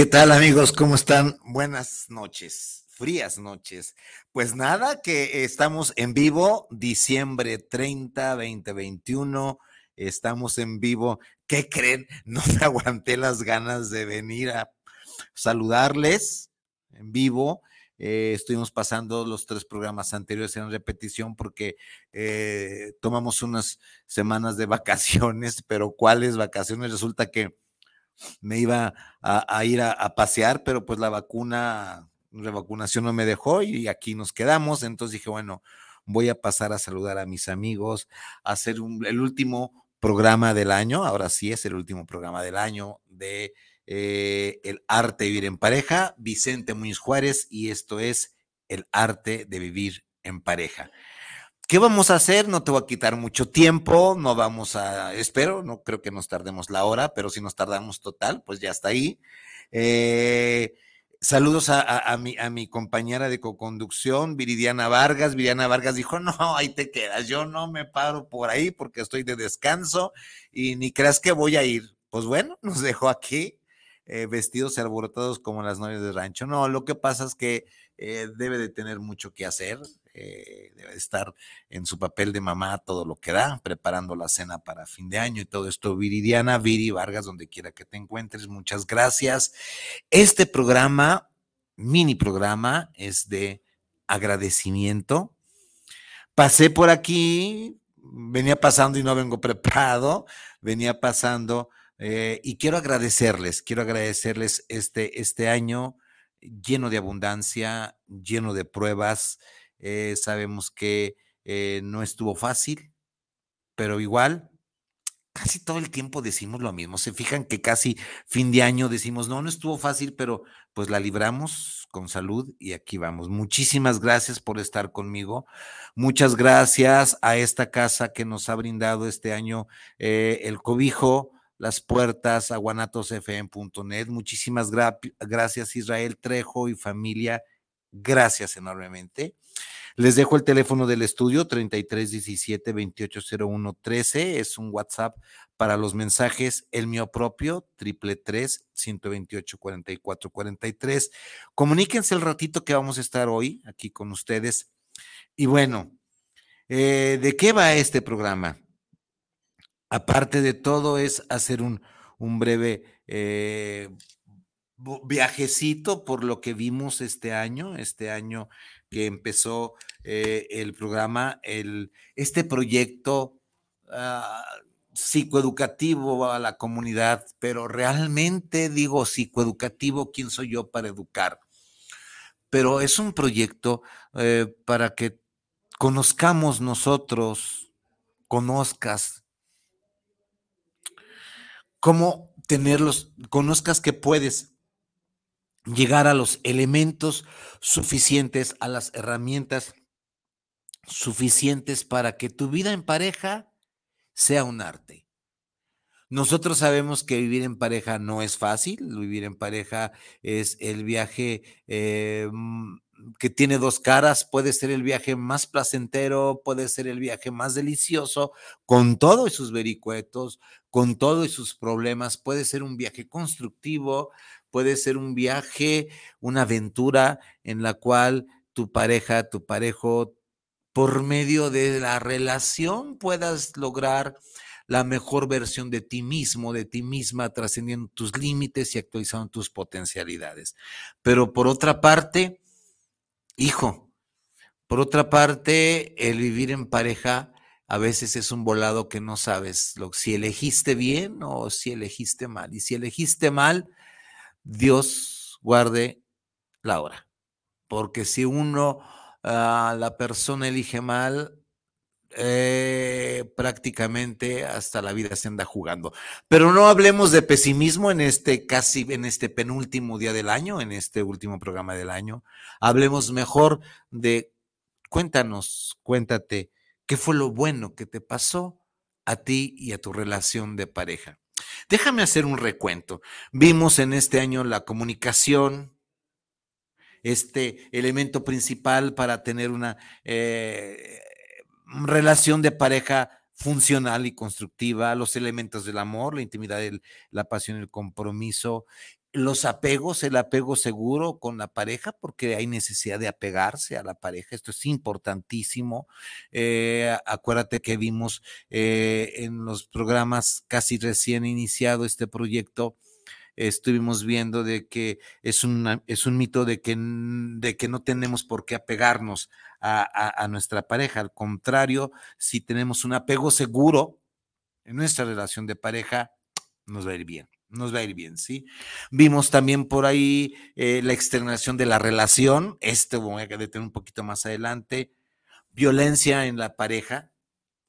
¿Qué tal amigos? ¿Cómo están? Buenas noches, frías noches. Pues nada, que estamos en vivo, diciembre 30, 2021. Estamos en vivo. ¿Qué creen? No me aguanté las ganas de venir a saludarles en vivo. Eh, estuvimos pasando los tres programas anteriores en repetición porque eh, tomamos unas semanas de vacaciones, pero ¿cuáles vacaciones? Resulta que me iba a, ir a, pasear, pero pues la vacuna, la vacunación no me dejó y aquí nos quedamos. Entonces dije, bueno, voy a pasar a saludar a mis amigos, a hacer el último programa del año, ahora sí es el último programa del año de eh, El arte de vivir en pareja, Vicente Muñoz Juárez, y esto es El arte de vivir en pareja. ¿Qué vamos a hacer? No te voy a quitar mucho tiempo, no vamos a, espero, no creo que nos tardemos la hora, pero si nos tardamos total, pues ya está ahí. Eh, saludos a, mi, compañera de coconducción, Viridiana Vargas. Viridiana Vargas dijo, no, ahí te quedas, yo no me paro por ahí porque estoy de descanso y ni creas que voy a ir. Pues bueno, nos dejó aquí eh, vestidos y alborotados como las novias de rancho. No, lo que pasa es que eh, debe de tener mucho que hacer. Eh, debe estar en su papel de mamá todo lo que da, preparando la cena para fin de año y todo esto. Viridiana, Viri Vargas, donde quiera que te encuentres, muchas gracias. Este programa, mini programa, es de agradecimiento. Pasé por aquí, venía pasando y no vengo preparado, venía pasando eh, y quiero agradecerles, quiero agradecerles este, este año lleno de abundancia, lleno de pruebas, eh, sabemos que eh, no estuvo fácil, pero igual, casi todo el tiempo decimos lo mismo. Se fijan que casi fin de año decimos, no, no estuvo fácil, pero pues la libramos con salud y aquí vamos. Muchísimas gracias por estar conmigo. Muchas gracias a esta casa que nos ha brindado este año eh, el cobijo las puertas a guanatosfm.net. Muchísimas gracias Israel Trejo y familia. Gracias enormemente. Les dejo el teléfono del estudio 3317 2801 13. Es un WhatsApp para los mensajes. El mío propio, triple 128 44 43. Comuníquense el ratito que vamos a estar hoy aquí con ustedes. Y bueno, eh, ¿de qué va este programa? Aparte de todo, es hacer un, breve eh, viajecito por lo que vimos este año, este año que empezó eh, el programa, el, este proyecto ah, psicoeducativo a la comunidad, pero realmente digo psicoeducativo, ¿quién soy yo para educar? Pero es un proyecto eh, para que conozcamos nosotros, conozcas cómo tenerlos, conozcas que puedes llegar a los elementos suficientes, a las herramientas suficientes para que tu vida en pareja sea un arte. Nosotros sabemos que vivir en pareja no es fácil, vivir en pareja es el viaje eh, que tiene dos caras, puede ser el viaje más placentero, puede ser el viaje más delicioso, con todo y sus vericuetos, con todo y sus problemas, puede ser un viaje constructivo, puede ser un viaje, una aventura en la cual tu pareja, tu parejo, por medio de la relación puedas lograr la mejor versión de ti mismo, de ti misma, trascendiendo tus límites y actualizando tus potencialidades. Pero por otra parte, hijo, por otra parte, el vivir en pareja a veces es un volado que no sabes lo, si elegiste bien o si elegiste mal. Y si elegiste mal, Dios guarde la hora. Porque si uno, ah, la persona elige mal, eh, prácticamente hasta la vida se anda jugando. Pero no hablemos de pesimismo en este casi, en este penúltimo día del año, en este último programa del año. Hablemos mejor de, cuéntanos, cuéntate, ¿qué fue lo bueno que te pasó a ti y a tu relación de pareja? Déjame hacer un recuento. Vimos en este año la comunicación, este elemento principal para tener una eh, relación de pareja funcional y constructiva, los elementos del amor, la intimidad, la pasión, el compromiso, los apegos, el apego seguro con la pareja, porque hay necesidad de apegarse a la pareja, esto es importantísimo. Eh, acuérdate que vimos eh, en los programas casi recién iniciado este proyecto, estuvimos viendo de que es, es un mito de que, de que no tenemos por qué apegarnos a, nuestra pareja. Al contrario, si tenemos un apego seguro en nuestra relación de pareja, nos va a ir bien nos va a ir bien, ¿sí? Vimos también por ahí eh, la externación de la relación, esto voy a detener un poquito más adelante, violencia en la pareja,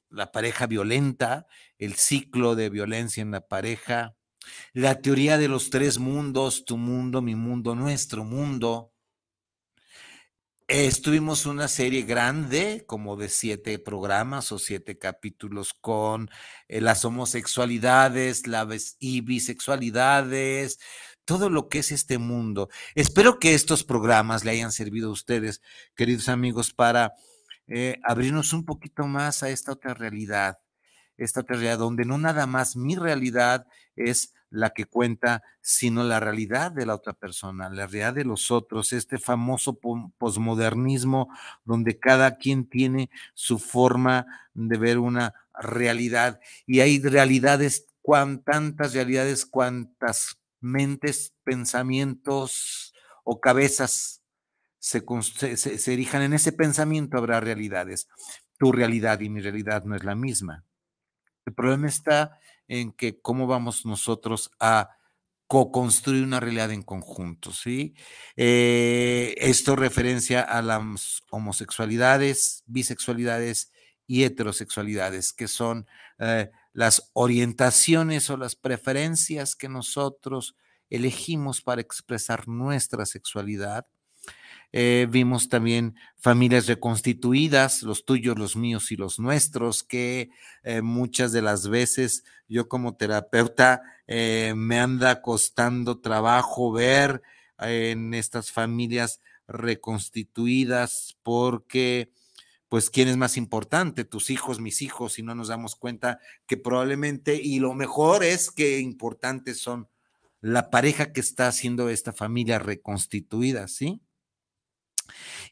la pareja violenta, el ciclo de violencia en la pareja, la teoría de los tres mundos, tu mundo, mi mundo, nuestro mundo. Estuvimos una serie grande, como de siete programas o siete capítulos con eh, las homosexualidades, las y bisexualidades, todo lo que es este mundo. Espero que estos programas le hayan servido a ustedes, queridos amigos, para eh, abrirnos un poquito más a esta otra realidad, esta realidad donde no nada más mi realidad es la que cuenta, sino la realidad de la otra persona, la realidad de los otros, este famoso posmodernismo donde cada quien tiene su forma de ver una realidad y hay realidades, cuan, tantas realidades, cuantas mentes, pensamientos o cabezas se, se erijan en ese pensamiento, habrá realidades. Tu realidad y mi realidad no es la misma. El problema está en que cómo vamos nosotros a co-construir una realidad en conjunto, ¿sí? Eh, esto referencia a las homosexualidades, bisexualidades y heterosexualidades, que son eh, las orientaciones o las preferencias que nosotros elegimos para expresar nuestra sexualidad eh, vimos también familias reconstituidas, los tuyos, los míos y los nuestros, que eh, muchas de las veces yo como terapeuta eh, me anda costando trabajo ver en estas familias reconstituidas porque pues quién es más importante, tus hijos, mis hijos, y no nos damos cuenta que probablemente, y lo mejor es que importantes son la pareja que está haciendo esta familia reconstituida, ¿sí?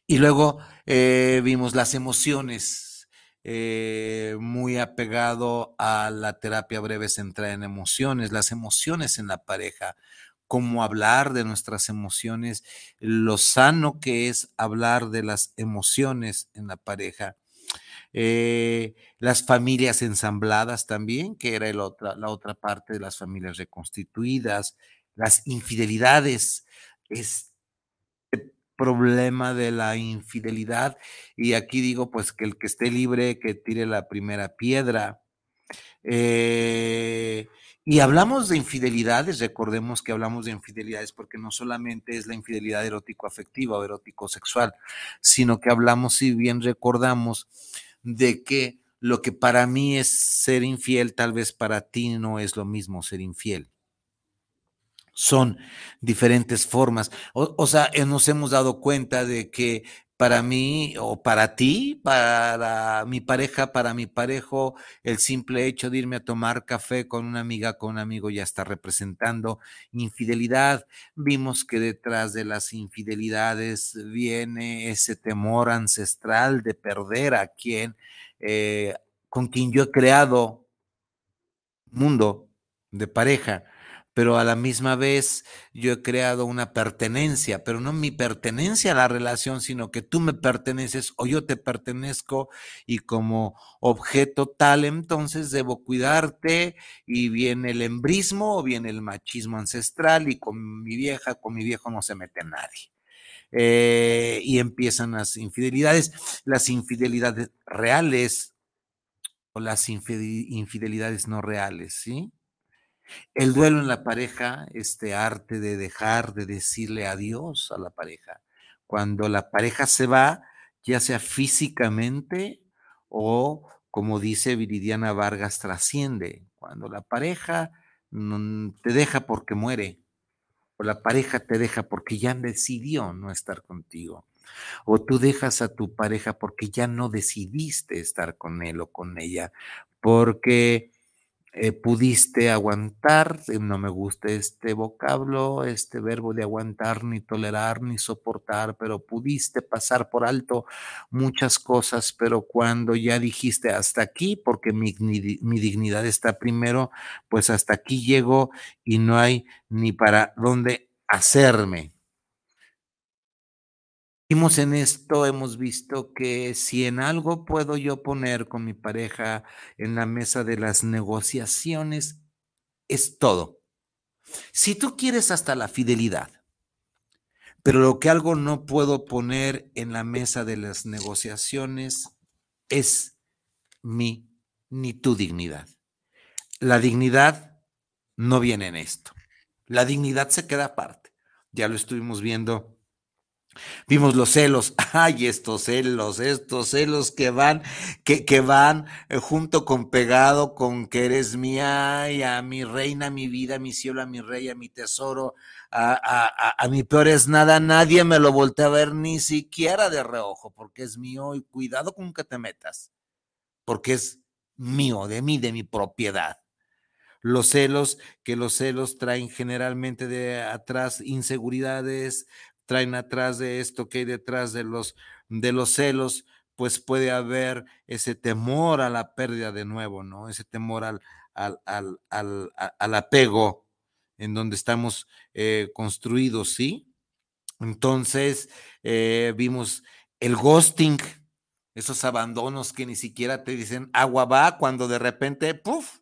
Y luego eh, vimos las emociones, eh, muy apegado a la terapia breve centrada en emociones, las emociones en la pareja, cómo hablar de nuestras emociones, lo sano que es hablar de las emociones en la pareja. Eh, las familias ensambladas también, que era la otra parte de las familias reconstituidas, las infidelidades, es problema de la infidelidad. Y aquí digo, pues que el que esté libre, que tire la primera piedra. Eh, y hablamos de infidelidades, recordemos que hablamos de infidelidades porque no solamente es la infidelidad erótico-afectiva o erótico-sexual, sino que hablamos, si bien recordamos, de que lo que para mí es ser infiel, tal vez para ti no es lo mismo ser infiel. Son diferentes formas. O, sea, eh, nos hemos dado cuenta de que para mí o para ti, para mi pareja, para mi parejo, el simple hecho de irme a tomar café con una amiga, con un amigo, ya está representando infidelidad. Vimos que detrás de las infidelidades viene ese temor ancestral de perder a quien, eh, con quien yo he creado mundo de pareja pero a la misma vez yo he creado una pertenencia, pero no mi pertenencia a la relación, sino que tú me perteneces o yo te pertenezco y como objeto tal, entonces debo cuidarte y viene el embrismo o viene el machismo ancestral y con mi vieja, con mi viejo no se mete nadie. Eh, y empiezan las infidelidades, las infidelidades reales o las infidelidades no reales, ¿sí? El duelo en la pareja, este arte de dejar de decirle adiós a la pareja. Cuando la pareja se va, ya sea físicamente o, como dice Viridiana Vargas, trasciende. Cuando la pareja te deja porque muere, o la pareja te deja porque ya decidió no estar contigo, o tú dejas a tu pareja porque ya no decidiste estar con él o con ella, porque eh, pudiste aguantar, eh, no me gusta este vocablo, este verbo de aguantar, ni tolerar, ni soportar, pero pudiste pasar por alto muchas cosas, pero cuando ya dijiste hasta aquí, porque mi, mi dignidad está primero, pues hasta aquí llego y no hay ni para dónde hacerme en esto, hemos visto que si en algo puedo yo poner con mi pareja en la mesa de las negociaciones, es todo. Si tú quieres hasta la fidelidad, pero lo que algo no puedo poner en la mesa de las negociaciones es mi ni tu dignidad. La dignidad no viene en esto. La dignidad se queda aparte. Ya lo estuvimos viendo Vimos los celos, ay, estos celos, estos celos que van, que, que van eh, junto con pegado con que eres mía, y a mi reina, mi vida, mi cielo, a mi rey, a mi tesoro, a, a, a, mi peor es nada, nadie me lo voltea a ver ni siquiera de reojo, porque es mío y cuidado con que te metas, porque es mío, de mí, de mi propiedad. Los celos, que los celos traen generalmente de atrás inseguridades, traen atrás de esto que hay detrás de los, de los celos, pues puede haber ese temor a la pérdida de nuevo, ¿no? Ese temor al, al, al, al, apego en donde estamos eh, construidos, ¿sí? Entonces, eh, vimos el ghosting, esos abandonos que ni siquiera te dicen agua va cuando de repente, ¡puf!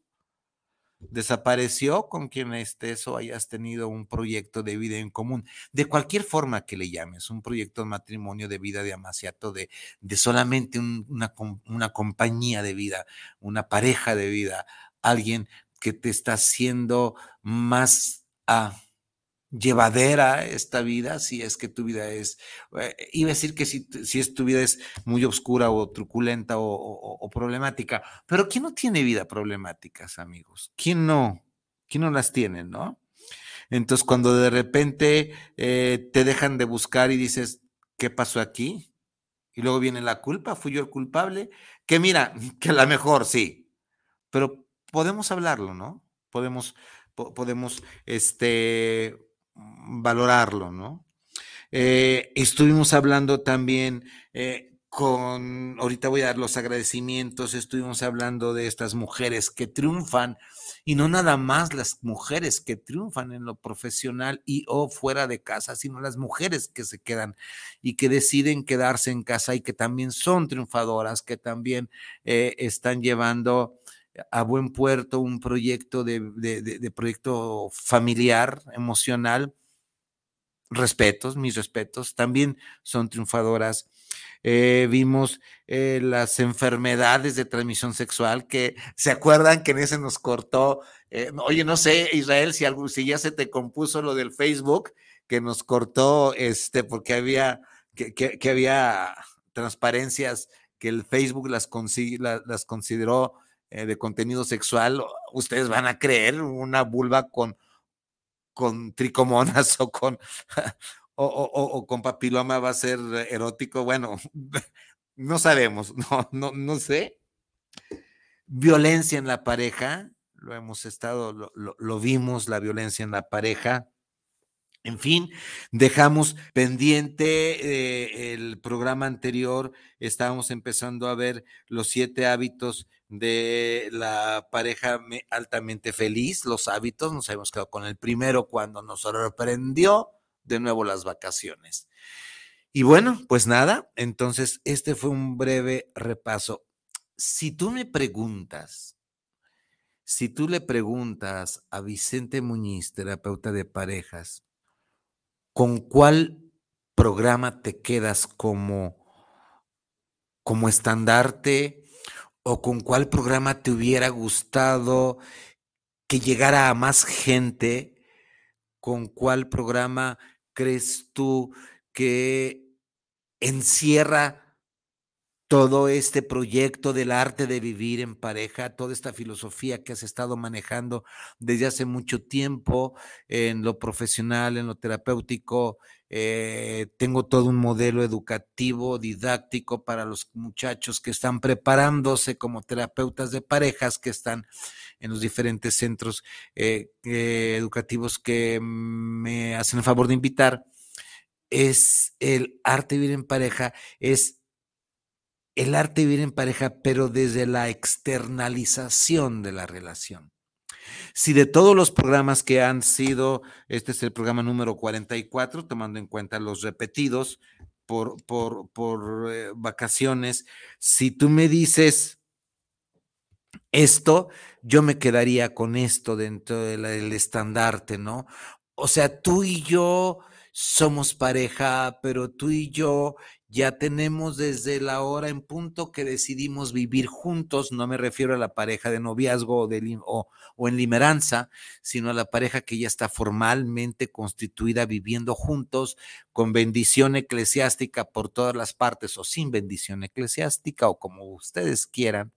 Desapareció con quien estés o hayas tenido un proyecto de vida en común, de cualquier forma que le llames, un proyecto de matrimonio, de vida, de amaciato, de, de solamente una, una compañía de vida, una pareja de vida, alguien que te está haciendo más a llevadera esta vida, si es que tu vida es, eh, iba a decir que si, si, es tu vida es muy oscura o truculenta o, problemática, pero ¿quién no tiene vida problemáticas, amigos? ¿Quién no? ¿Quién no las tiene, no? Entonces, cuando de repente eh, te dejan de buscar y dices, ¿qué pasó aquí? Y luego viene la culpa, fui yo el culpable, que mira, que a lo mejor sí, pero podemos hablarlo, ¿no? Podemos, podemos, este, valorarlo, ¿no? Eh, estuvimos hablando también eh, con, ahorita voy a dar los agradecimientos, estuvimos hablando de estas mujeres que triunfan y no nada más las mujeres que triunfan en lo profesional y o fuera de casa, sino las mujeres que se quedan y que deciden quedarse en casa y que también son triunfadoras, que también eh, están llevando a buen puerto un proyecto de, proyecto familiar, emocional. Respetos, mis respetos, también son triunfadoras. Eh, vimos eh, las enfermedades de transmisión sexual que se acuerdan que en ese nos cortó. Eh, oye, no sé, Israel, si, algo, si ya se te compuso lo del Facebook, que nos cortó este, porque había, que, que, había transparencias que el Facebook las, las consideró eh, de contenido sexual, ustedes van a creer una vulva con, con tricomonas o con, o, con papiloma va a ser erótico. Bueno, no sabemos, no, no, no sé. Violencia en la pareja, lo hemos estado, lo, lo vimos, la violencia en la pareja. En fin, dejamos pendiente eh, el programa anterior, estábamos empezando a ver los siete hábitos de la pareja altamente feliz, los hábitos, nos habíamos quedado con el primero cuando nos sorprendió de nuevo las vacaciones. Y bueno, pues nada, entonces este fue un breve repaso. Si tú me preguntas, si tú le preguntas a Vicente Muñiz, terapeuta de parejas, ¿con cuál programa te quedas como, como estandarte o con cuál programa te hubiera gustado que llegara a más gente? ¿Con cuál programa crees tú que encierra todo este proyecto del arte de vivir en pareja, toda esta filosofía que has estado manejando desde hace mucho tiempo en lo profesional, en lo terapéutico. Eh, tengo todo un modelo educativo, didáctico para los muchachos que están preparándose como terapeutas de parejas, que están en los diferentes centros eh, eh, educativos que me hacen el favor de invitar. Es el arte de vivir en pareja, es el arte vivir en pareja, pero desde la externalización de la relación. Si de todos los programas que han sido, este es el programa número 44, tomando en cuenta los repetidos por, por, por eh, vacaciones, si tú me dices esto, yo me quedaría con esto dentro del estandarte, ¿no? O sea, tú y yo somos pareja, pero tú y yo ya tenemos desde la hora en punto que decidimos vivir juntos, no me refiero a la pareja de noviazgo o, de, en limeranza, sino a la pareja que ya está formalmente constituida viviendo juntos con bendición eclesiástica por todas las partes o sin bendición eclesiástica o como ustedes quieran,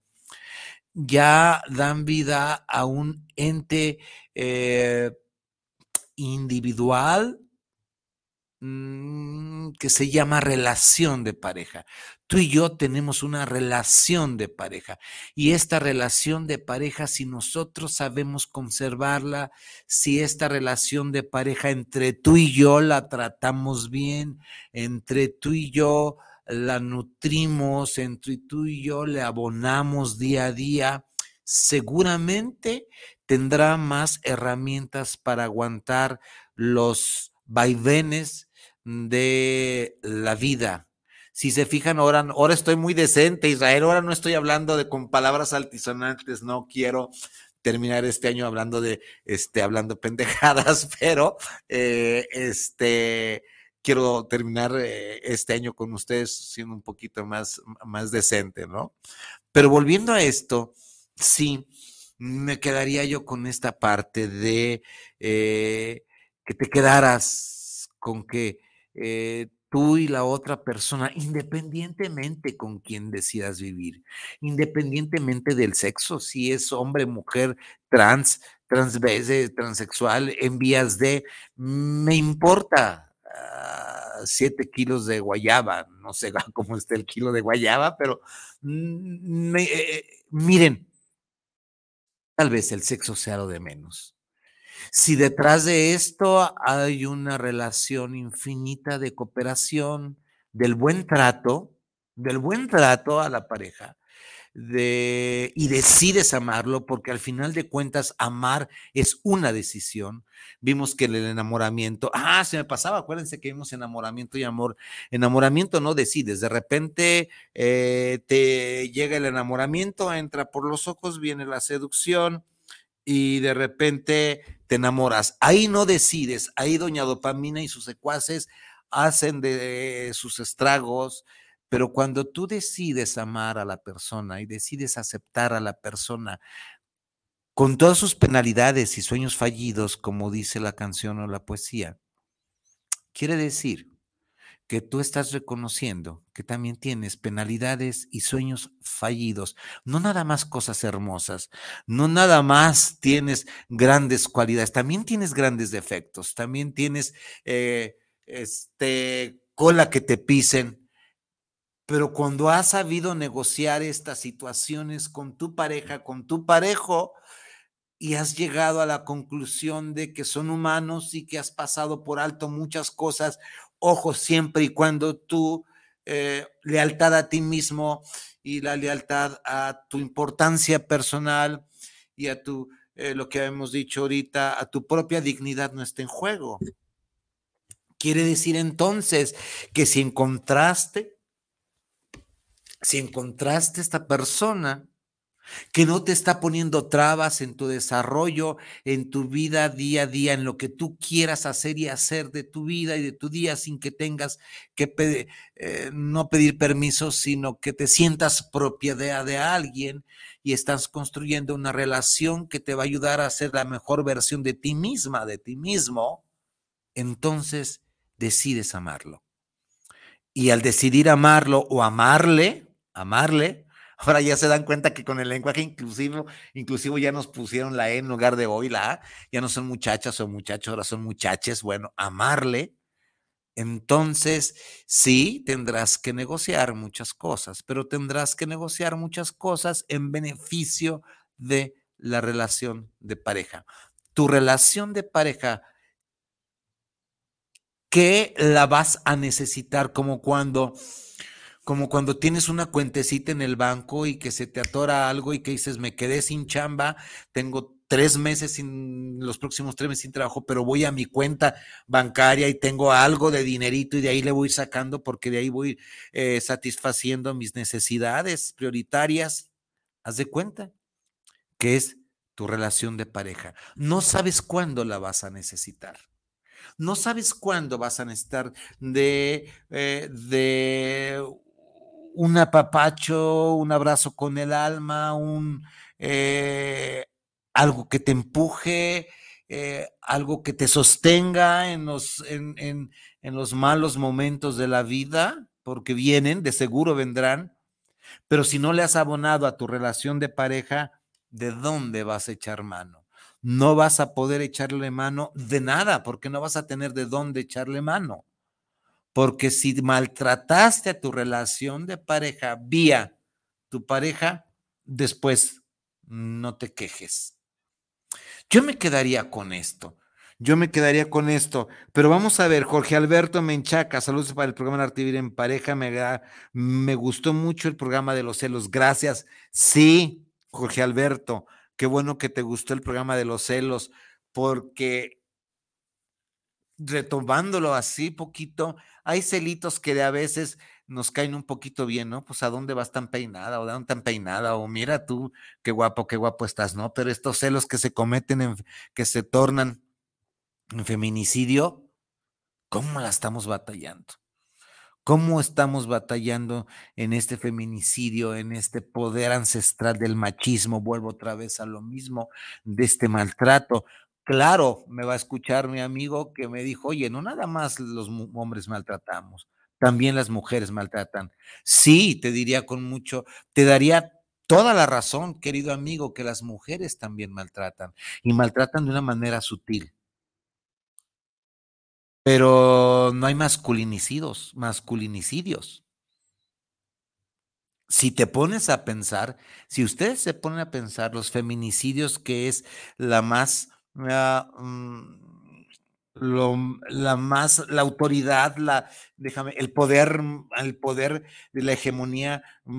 ya dan vida a un ente eh, individual, Mm, que se llama relación de pareja. Tú y yo tenemos una relación de pareja y esta relación de pareja, si nosotros sabemos conservarla, si esta relación de pareja entre tú y yo la tratamos bien, entre tú y yo la nutrimos, entre tú y yo le abonamos día a día, seguramente tendrá más herramientas para aguantar los vaivenes, de la vida. Si se fijan, ahora, ahora estoy muy decente, Israel, ahora no estoy hablando de con palabras altisonantes, no quiero terminar este año hablando de, este, hablando pendejadas, pero, eh, este, quiero terminar eh, este año con ustedes siendo un poquito más, más decente, ¿no? Pero volviendo a esto, sí, me quedaría yo con esta parte de eh, que te quedaras con que eh, tú y la otra persona, independientemente con quien decidas vivir, independientemente del sexo, si es hombre, mujer, trans, transvese, transexual, en vías de, me importa uh, siete kilos de guayaba, no sé cómo está el kilo de guayaba, pero mm, eh, miren, tal vez el sexo sea lo de menos. Si detrás de esto hay una relación infinita de cooperación, del buen trato, del buen trato a la pareja, y decides amarlo, porque al final de cuentas amar es una decisión. Vimos que el enamoramiento, ah, se me pasaba, acuérdense que vimos enamoramiento y amor. Enamoramiento no decides, de repente eh, te llega el enamoramiento, entra por los ojos, viene la seducción, y de repente te enamoras. Ahí no decides, ahí doña dopamina y sus secuaces hacen de sus estragos, pero cuando tú decides amar a la persona y decides aceptar a la persona con todas sus penalidades y sueños fallidos, como dice la canción o la poesía, quiere decir que tú estás reconociendo que también tienes penalidades y sueños fallidos, no nada más cosas hermosas, no nada más tienes grandes cualidades, también tienes grandes defectos, también tienes eh, este, cola que te pisen, pero cuando has sabido negociar estas situaciones con tu pareja, con tu parejo, y has llegado a la conclusión de que son humanos y que has pasado por alto muchas cosas ojo siempre y cuando tu eh, lealtad a ti mismo y la lealtad a tu importancia personal y a tu, eh, lo que hemos dicho ahorita, a tu propia dignidad no esté en juego. Quiere decir entonces que si encontraste, si encontraste esta persona que no te está poniendo trabas en tu desarrollo, en tu vida día a día, en lo que tú quieras hacer y hacer de tu vida y de tu día sin que tengas que eh, no pedir permiso, sino que te sientas propiedad de alguien y estás construyendo una relación que te va a ayudar a ser la mejor versión de ti misma, de ti mismo, entonces decides amarlo. Y al decidir amarlo o amarle, amarle, Ahora ya se dan cuenta que con el lenguaje inclusivo, inclusivo ya nos pusieron la E en lugar de hoy, la A. Ya no son muchachas o muchachos, ahora son muchaches. Bueno, amarle. Entonces, sí, tendrás que negociar muchas cosas, pero tendrás que negociar muchas cosas en beneficio de la relación de pareja. Tu relación de pareja, ¿qué la vas a necesitar como cuando como cuando tienes una cuentecita en el banco y que se te atora algo y que dices, me quedé sin chamba, tengo tres meses sin, los próximos tres meses sin trabajo, pero voy a mi cuenta bancaria y tengo algo de dinerito y de ahí le voy sacando porque de ahí voy eh, satisfaciendo mis necesidades prioritarias. Haz de cuenta que es tu relación de pareja. No sabes cuándo la vas a necesitar. No sabes cuándo vas a necesitar de, eh, de un apapacho, un abrazo con el alma, un eh, algo que te empuje, eh, algo que te sostenga en los, en, en los malos momentos de la vida, porque vienen, de seguro vendrán, pero si no le has abonado a tu relación de pareja, ¿de dónde vas a echar mano? No vas a poder echarle mano de nada, porque no vas a tener de dónde echarle mano. Porque si maltrataste a tu relación de pareja vía tu pareja, después no te quejes. Yo me quedaría con esto. Yo me quedaría con esto. Pero vamos a ver, Jorge Alberto Menchaca, saludos para el programa Arte Vivir en Pareja. Me, me gustó mucho el programa de los celos. Gracias. Sí, Jorge Alberto, qué bueno que te gustó el programa de los celos, porque retomándolo así poquito, hay celitos que de a veces nos caen un poquito bien, ¿no? Pues a dónde vas tan peinada o de dónde tan peinada o mira tú qué guapo, qué guapo estás, ¿no? Pero estos celos que se cometen, en, que se tornan en feminicidio, ¿cómo la estamos batallando? ¿Cómo estamos batallando en este feminicidio, en este poder ancestral del machismo? Vuelvo otra vez a lo mismo, de este maltrato. Claro, me va a escuchar mi amigo que me dijo, oye, no nada más los hombres maltratamos, también las mujeres maltratan. Sí, te diría con mucho, te daría toda la razón, querido amigo, que las mujeres también maltratan y maltratan de una manera sutil. Pero no hay masculinicidios, masculinicidios. Si te pones a pensar, si ustedes se ponen a pensar los feminicidios, que es la más Mm, la más, la autoridad, la, déjame, el poder, mm, el poder de la hegemonía mm,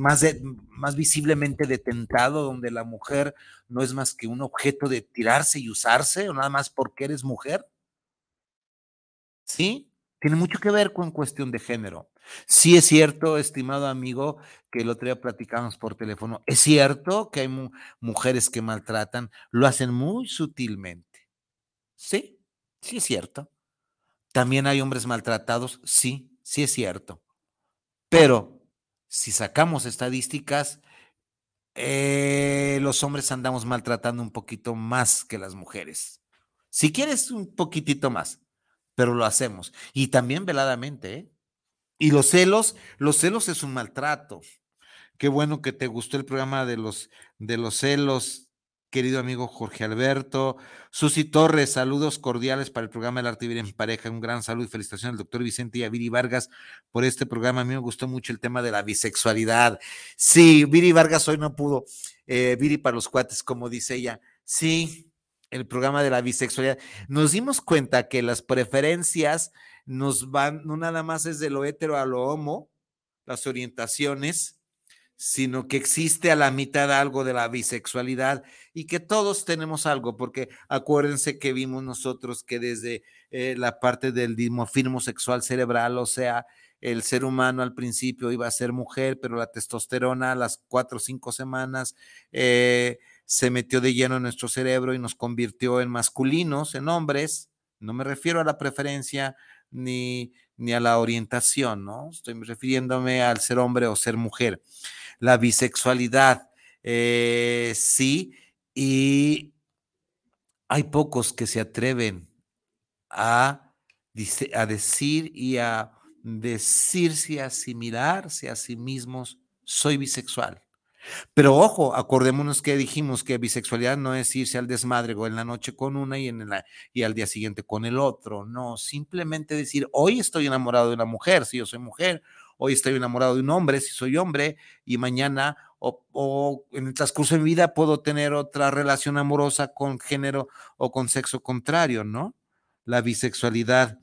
más, más visiblemente detentado, donde la mujer no es más que un objeto de tirarse y usarse, o nada más porque eres mujer. ¿Sí? Tiene mucho que ver con cuestión de género. Sí es cierto, estimado amigo, que el otro día platicamos por teléfono. Es cierto que hay mujeres que maltratan, lo hacen muy sutilmente. Sí, sí es cierto. También hay hombres maltratados, sí, sí es cierto. Pero si sacamos estadísticas, eh, los hombres andamos maltratando un poquito más que las mujeres. Si quieres, un poquitito más, pero lo hacemos. Y también veladamente, ¿eh? Y los celos, los celos es un maltrato. Qué bueno que te gustó el programa de los, de los celos, querido amigo Jorge Alberto. Susi Torres, saludos cordiales para el programa El Arte Vivir en Pareja. Un gran saludo y felicitación al doctor Vicente y a Viri Vargas por este programa. A mí me gustó mucho el tema de la bisexualidad. Sí, Viri Vargas hoy no pudo. Eh, Viri para los cuates, como dice ella. Sí, el programa de la bisexualidad. Nos dimos cuenta que las preferencias nos van, no nada más es de lo hetero a lo homo, las orientaciones, sino que existe a la mitad algo de la bisexualidad y que todos tenemos algo, porque acuérdense que vimos nosotros que desde eh, la parte del dimorfismo sexual cerebral, o sea, el ser humano al principio iba a ser mujer, pero la testosterona a las cuatro o cinco semanas eh, se metió de lleno en nuestro cerebro y nos convirtió en masculinos, en hombres. No me refiero a la preferencia ni, ni a la orientación, ¿no? Estoy refiriéndome al ser hombre o ser mujer. La bisexualidad, eh, sí, y hay pocos que se atreven a, a decir y a decirse, asimilarse a sí mismos, soy bisexual. Pero ojo, acordémonos que dijimos que bisexualidad no es irse al desmadre o en la noche con una y, en la, y al día siguiente con el otro. No, simplemente decir, hoy estoy enamorado de una mujer, si yo soy mujer, hoy estoy enamorado de un hombre, si soy hombre, y mañana o, o, en el transcurso de mi vida puedo tener otra relación amorosa con género o con sexo contrario, ¿no? La bisexualidad.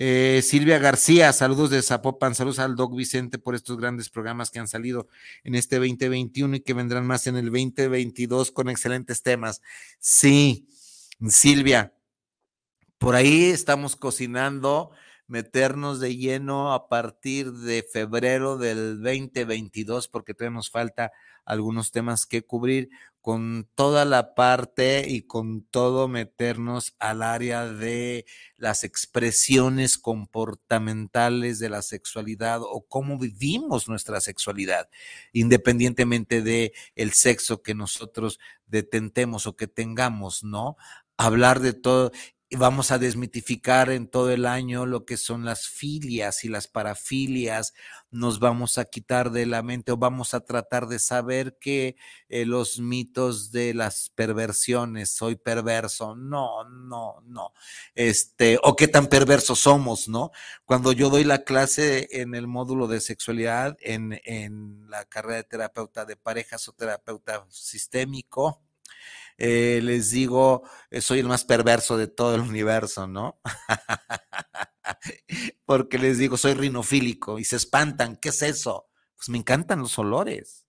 Eh, Silvia García, saludos de Zapopan, saludos al Doc Vicente por estos grandes programas que han salido en este 2021 y que vendrán más en el 2022 con excelentes temas. Sí, Silvia, por ahí estamos cocinando meternos de lleno a partir de febrero del 2022 porque todavía nos falta algunos temas que cubrir con toda la parte y con todo meternos al área de las expresiones comportamentales de la sexualidad o cómo vivimos nuestra sexualidad, independientemente de el sexo que nosotros detentemos o que tengamos, ¿no? Hablar de todo vamos a desmitificar en todo el año lo que son las filias y las parafilias, nos vamos a quitar de la mente o vamos a tratar de saber que eh, los mitos de las perversiones, soy perverso, no, no, no, este, o qué tan perversos somos, ¿no? Cuando yo doy la clase en el módulo de sexualidad, en, en la carrera de terapeuta de parejas o terapeuta sistémico, eh, les digo, eh, soy el más perverso de todo el universo, ¿no? Porque les digo, soy rinofílico y se espantan, ¿qué es eso? Pues me encantan los olores.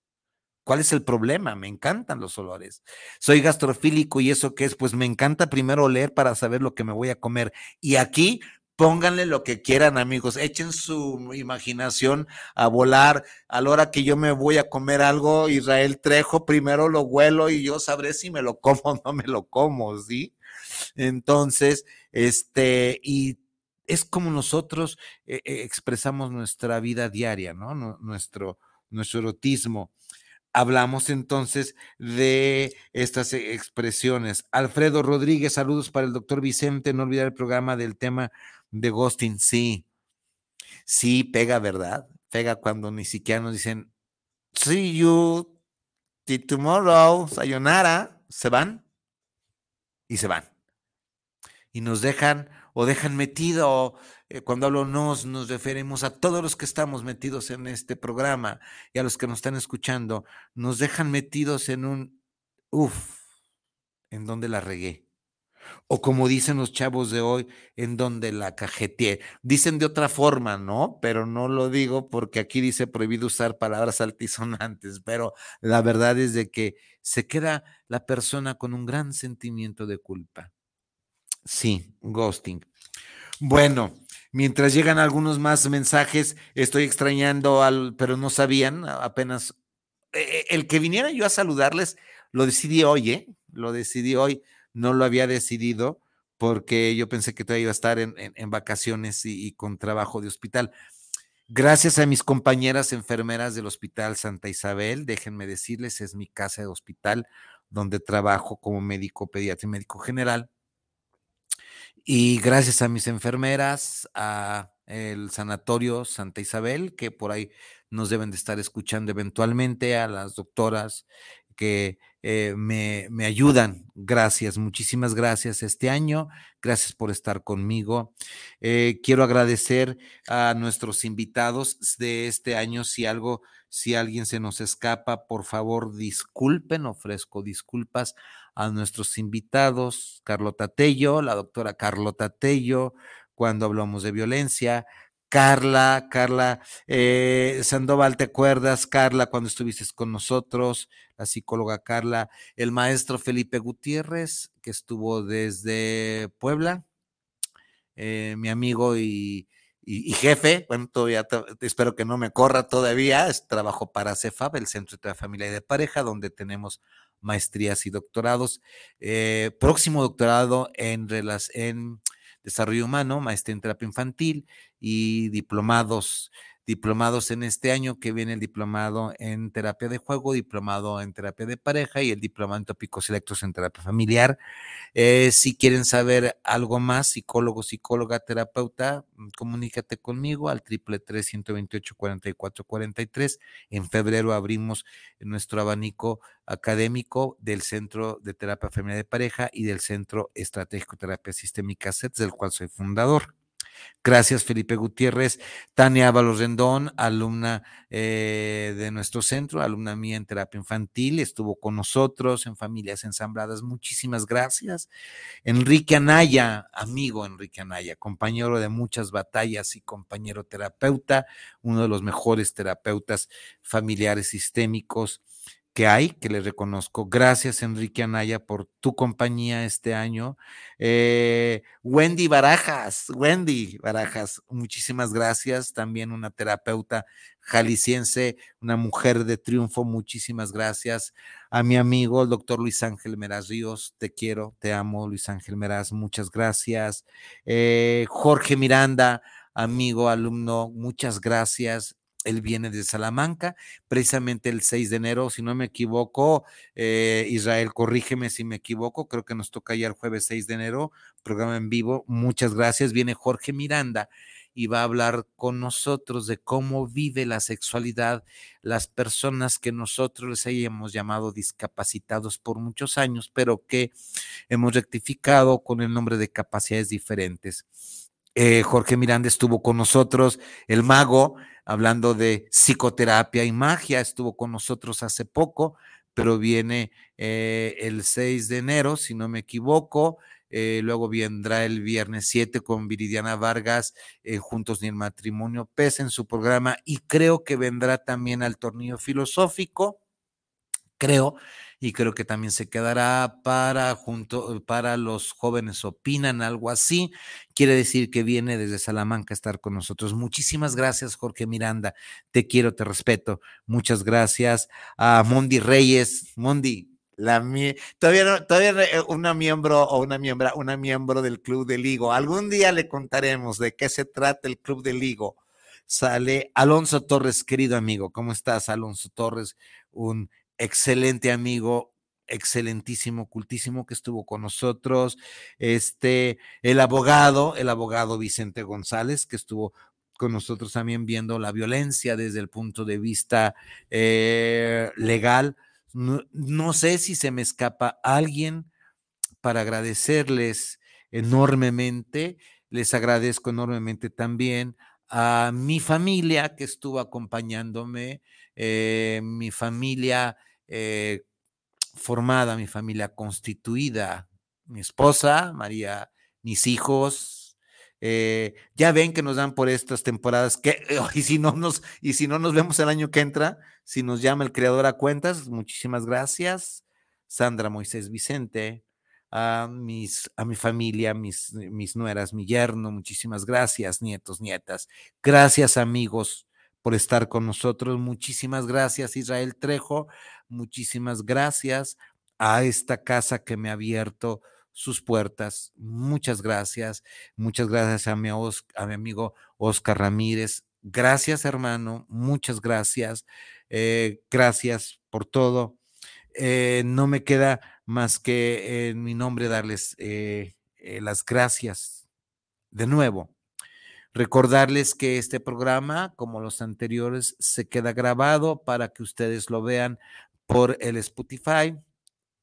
¿Cuál es el problema? Me encantan los olores. Soy gastrofílico y eso qué es, pues me encanta primero oler para saber lo que me voy a comer. Y aquí pónganle lo que quieran, amigos, echen su imaginación a volar. A la hora que yo me voy a comer algo, Israel Trejo, primero lo huelo y yo sabré si me lo como o no me lo como, ¿sí? Entonces, este, y es como nosotros eh, eh, expresamos nuestra vida diaria, ¿no? Nuestro, nuestro erotismo. Hablamos entonces de estas expresiones. Alfredo Rodríguez, saludos para el doctor Vicente. No olvidar el programa del tema de ghosting, sí. Sí, pega, ¿verdad? Pega cuando ni siquiera nos dicen, see you tomorrow, sayonara, se van y se van. Y nos dejan o dejan metido, eh, cuando hablo nos, nos referimos a todos los que estamos metidos en este programa y a los que nos están escuchando, nos dejan metidos en un, uff, en donde la regué o como dicen los chavos de hoy, en donde la cajeteé. Dicen de otra forma, ¿no? Pero no lo digo porque aquí dice prohibido usar palabras altisonantes, pero la verdad es de que se queda la persona con un gran sentimiento de culpa. Sí, ghosting. Bueno, mientras llegan algunos más mensajes, estoy extrañando al, pero no sabían, apenas e, e, el que viniera yo a saludarles, lo decidí hoy, ¿eh? Lo decidí hoy no lo había decidido porque yo pensé que todavía iba a estar en, vacaciones y, con trabajo de hospital. Gracias a mis compañeras enfermeras del Hospital Santa Isabel, déjenme decirles, es mi casa de hospital donde trabajo como médico pediatra y médico general. Y gracias a mis enfermeras, a el Sanatorio Santa Isabel, que por ahí nos deben de estar escuchando eventualmente, a las doctoras que eh, me, me, ayudan. Gracias, muchísimas gracias este año. Gracias por estar conmigo. Eh, quiero agradecer a nuestros invitados de este año. Si algo, si alguien se nos escapa, por favor, disculpen, ofrezco disculpas a nuestros invitados, Carlota Tello, la doctora Carlota Tello, cuando hablamos de violencia, Carla, Carla eh, Sandoval, ¿te acuerdas, Carla, cuando estuviste con nosotros? La psicóloga Carla, el maestro Felipe Gutiérrez, que estuvo desde Puebla, eh, mi amigo y, jefe, bueno, todavía espero que no me corra todavía, es, trabajo para CEFAB, el Centro de Familia y de Pareja, donde tenemos maestrías y doctorados. Eh, próximo doctorado en, en desarrollo humano, maestría en terapia infantil y diplomados diplomados en este año, que viene el diplomado en terapia de juego, diplomado en terapia de pareja y el diplomado en tópicos selectos en terapia familiar. Eh, si quieren saber algo más, psicólogo, psicóloga, terapeuta, mm, comunícate conmigo al triple tres ciento veintiocho cuarenta y cuatro cuarenta y tres. En febrero abrimos nuestro abanico académico del Centro de Terapia Familiar de Pareja y del Centro Estratégico Terapia Sistémica SETS, del cual soy fundador. Gracias, Felipe Gutiérrez. Tania Ábalos Rendón, alumna eh, de nuestro centro, alumna mía en terapia infantil, estuvo con nosotros en Familias Ensambladas. Muchísimas gracias. Enrique Anaya, amigo Enrique Anaya, compañero de muchas batallas y compañero terapeuta, uno de los mejores terapeutas familiares sistémicos que hay, que le reconozco. Gracias, Enrique Anaya, por tu compañía este año. Eh, Wendy Barajas, Wendy Barajas, muchísimas gracias. También una terapeuta jalisciense, una mujer de triunfo, muchísimas gracias. A mi amigo, el doctor Luis Ángel Meraz Ríos, te quiero, te amo, Luis Ángel Meraz, muchas gracias. Eh, Jorge Miranda, amigo, alumno, muchas gracias él viene de Salamanca, precisamente el 6 de enero, si no me equivoco, eh, Israel, corrígeme si me equivoco, creo que nos toca ya el jueves 6 de enero, programa en vivo, muchas gracias, viene Jorge Miranda y va a hablar con nosotros de cómo vive la sexualidad las personas que nosotros les hayamos llamado discapacitados por muchos años, pero que hemos rectificado con el nombre de capacidades diferentes. Eh, Jorge Miranda estuvo con nosotros, el mago, hablando de psicoterapia y magia, estuvo con nosotros hace poco, pero viene eh, el 6 de enero, si no me equivoco. Eh, luego vendrá el viernes 7 con Viridiana Vargas, Juntos ni el Matrimonio Pesa en su programa, y creo que vendrá también al tornillo filosófico, creo, y creo que también se quedará para junto para los jóvenes opinan algo así. Quiere decir que viene desde Salamanca a estar con nosotros. Muchísimas gracias, Jorge Miranda. Te quiero, te respeto. Muchas gracias a Mondi Reyes. Mondi, la todavía no, todavía eh, una miembro o una miembro, una miembro del Club de Ligo. Algún día le contaremos de qué se trata el Club de Ligo. Sale Alonso Torres, querido amigo. ¿Cómo estás, Alonso Torres? Un excelente amigo, excelentísimo, cultísimo que estuvo con nosotros, este, el abogado, el abogado Vicente González, que estuvo con nosotros también viendo la violencia desde el punto de vista eh, legal. No, sé si se me escapa alguien para agradecerles enormemente. Les agradezco enormemente también a mi familia que estuvo acompañándome, eh, mi familia eh, formada, mi familia constituida, mi esposa, María, mis hijos. Eh, ya ven que nos dan por estas temporadas que y si no nos y si no nos vemos el año que entra, si nos llama el creador a cuentas, muchísimas gracias. Sandra Moisés Vicente, a mis a mi familia, mis mis nueras, mi yerno, muchísimas gracias, nietos, nietas. Gracias, amigos por estar con nosotros. Muchísimas gracias, Israel Trejo. Muchísimas gracias a esta casa que me ha abierto sus puertas. Muchas gracias. Muchas gracias a mi, amigo Oscar Ramírez. Gracias, hermano. Muchas gracias. Eh, gracias por todo. Eh, no me queda más que en mi nombre darles eh, las gracias de nuevo Recordarles que este programa, como los anteriores, se queda grabado para que ustedes lo vean por el Spotify,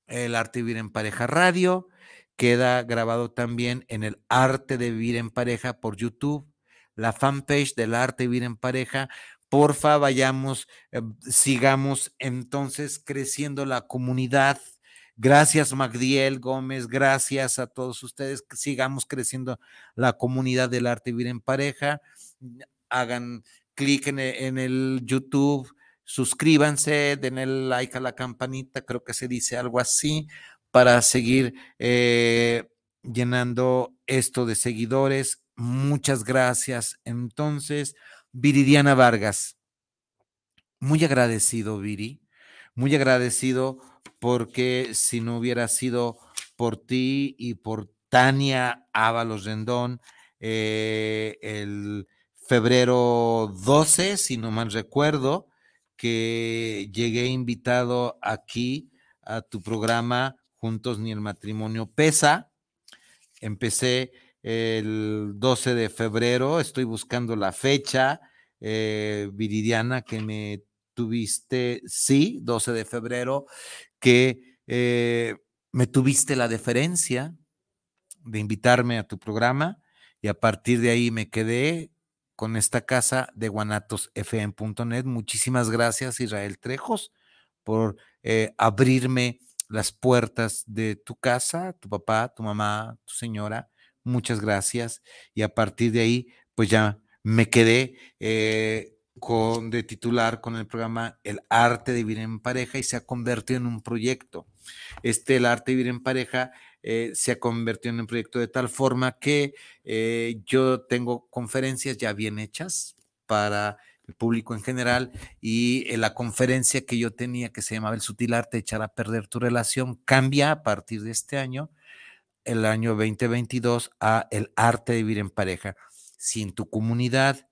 el Arte de Vivir en Pareja Radio. Queda grabado también en el Arte de Vivir en Pareja por YouTube, la fanpage del Arte de Vivir en Pareja. Porfa, vayamos, eh, sigamos entonces creciendo la comunidad Gracias, Magdiel Gómez. Gracias a todos ustedes. Sigamos creciendo la comunidad del arte vivir en pareja. Hagan clic en, e, el YouTube, suscríbanse, den el like a la campanita, creo que se dice algo así, para seguir eh, llenando esto de seguidores. Muchas gracias. Entonces, Viridiana Vargas, muy agradecido, Viri, muy agradecido porque si no hubiera sido por ti y por Tania Ábalos Rendón, eh, el febrero 12, si no mal recuerdo, que llegué invitado aquí a tu programa Juntos ni el matrimonio pesa. Empecé el 12 de febrero, estoy buscando la fecha, eh, Viridiana, que me tuviste, sí, 12 de febrero, que eh, me tuviste la deferencia de invitarme a tu programa y a partir de ahí me quedé con esta casa de guanatosfm.net. Muchísimas gracias Israel Trejos por eh, abrirme las puertas de tu casa, tu papá, tu mamá, tu señora. Muchas gracias. Y a partir de ahí, pues ya me quedé eh, con, de titular con el programa El arte de vivir en pareja y se ha convertido en un proyecto. Este, el arte de vivir en pareja, eh, se ha convertido en un proyecto de tal forma que eh, yo tengo conferencias ya bien hechas para el público en general y en la conferencia que yo tenía que se llamaba El sutil arte de echar a perder tu relación cambia a partir de este año, el año 2022, a El arte de vivir en pareja. Si en tu comunidad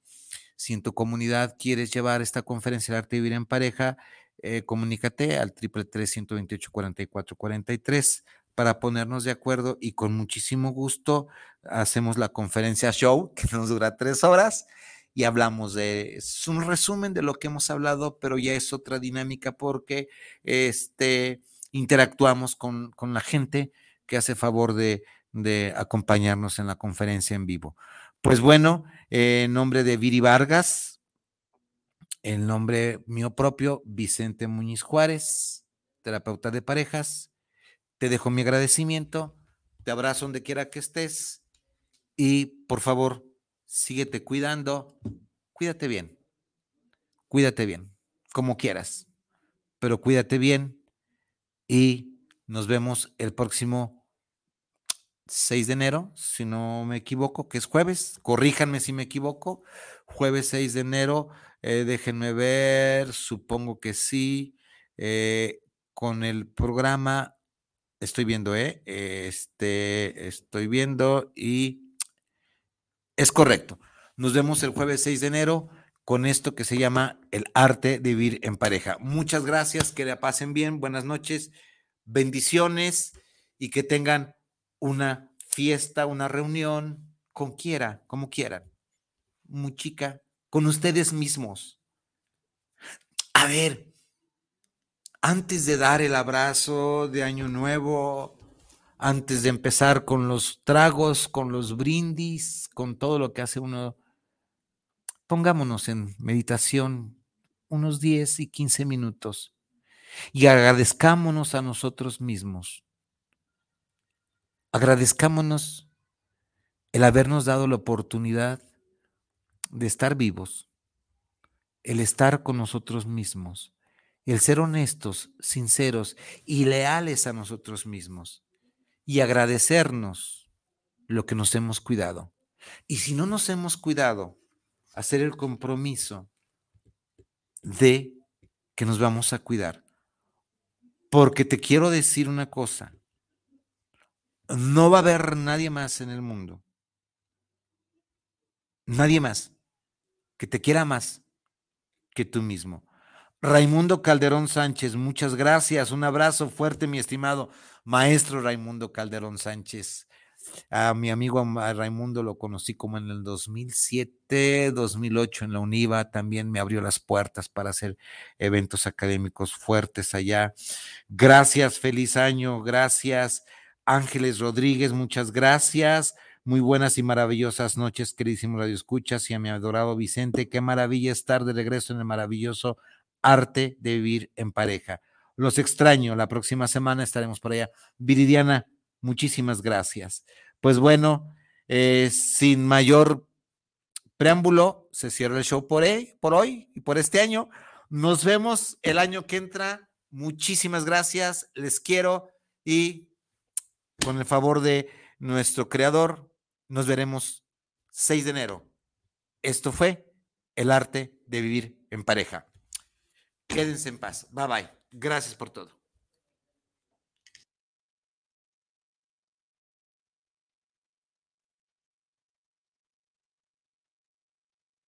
si en tu comunidad quieres llevar esta conferencia de arte de vivir en pareja, eh, comunícate al triple 128 44 43 para ponernos de acuerdo y con muchísimo gusto hacemos la conferencia show que nos dura tres horas y hablamos de, es un resumen de lo que hemos hablado, pero ya es otra dinámica porque este, interactuamos con, con la gente que hace favor de, de acompañarnos en la conferencia en vivo. Pues bueno, en nombre de Viri Vargas, el nombre mío propio, Vicente Muñiz Juárez, terapeuta de parejas, te dejo mi agradecimiento, te abrazo donde quiera que estés y por favor, síguete cuidando, cuídate bien, cuídate bien, como quieras, pero cuídate bien y nos vemos el próximo 6 de enero, si no me equivoco, que es jueves, corríjanme si me equivoco, jueves 6 de enero, eh, déjenme ver, supongo que sí, eh, con el programa, estoy viendo, ¿eh? Este, estoy viendo y es correcto. Nos vemos el jueves 6 de enero con esto que se llama el arte de vivir en pareja. Muchas gracias, que la pasen bien, buenas noches, bendiciones y que tengan una fiesta, una reunión, con quiera, como quieran. Muy chica, con ustedes mismos. A ver, antes de dar el abrazo de Año Nuevo, antes de empezar con los tragos, con los brindis, con todo lo que hace uno, pongámonos en meditación unos 10 y 15 minutos y agradezcámonos a nosotros mismos Agradezcámonos el habernos dado la oportunidad de estar vivos, el estar con nosotros mismos, el ser honestos, sinceros y leales a nosotros mismos y agradecernos lo que nos hemos cuidado. Y si no nos hemos cuidado, hacer el compromiso de que nos vamos a cuidar. Porque te quiero decir una cosa, no va a haber nadie más en el mundo, nadie más que te quiera más que tú mismo. Raimundo Calderón Sánchez, muchas gracias. Un abrazo fuerte, mi estimado maestro Raimundo Calderón Sánchez. A mi amigo Raimundo lo conocí como en el 2007, 2008 en la UNIVA. También me abrió las puertas para hacer eventos académicos fuertes allá. Gracias, feliz año. Gracias, Ángeles Rodríguez. Muchas gracias. Muy buenas y maravillosas noches, queridísimos Radio Escuchas y a mi adorado Vicente. Qué maravilla estar de regreso en el maravilloso arte de vivir en pareja. Los extraño. La próxima semana estaremos por allá. Viridiana, muchísimas gracias. Pues bueno, eh, sin mayor preámbulo, se cierra el show hoy, por hoy y por este año. Nos vemos el año que entra. Muchísimas gracias. Les quiero y con el favor de nuestro creador, nos veremos 6 de enero. Esto fue el arte de vivir en pareja. Quédense en paz. Bye bye. Gracias por todo.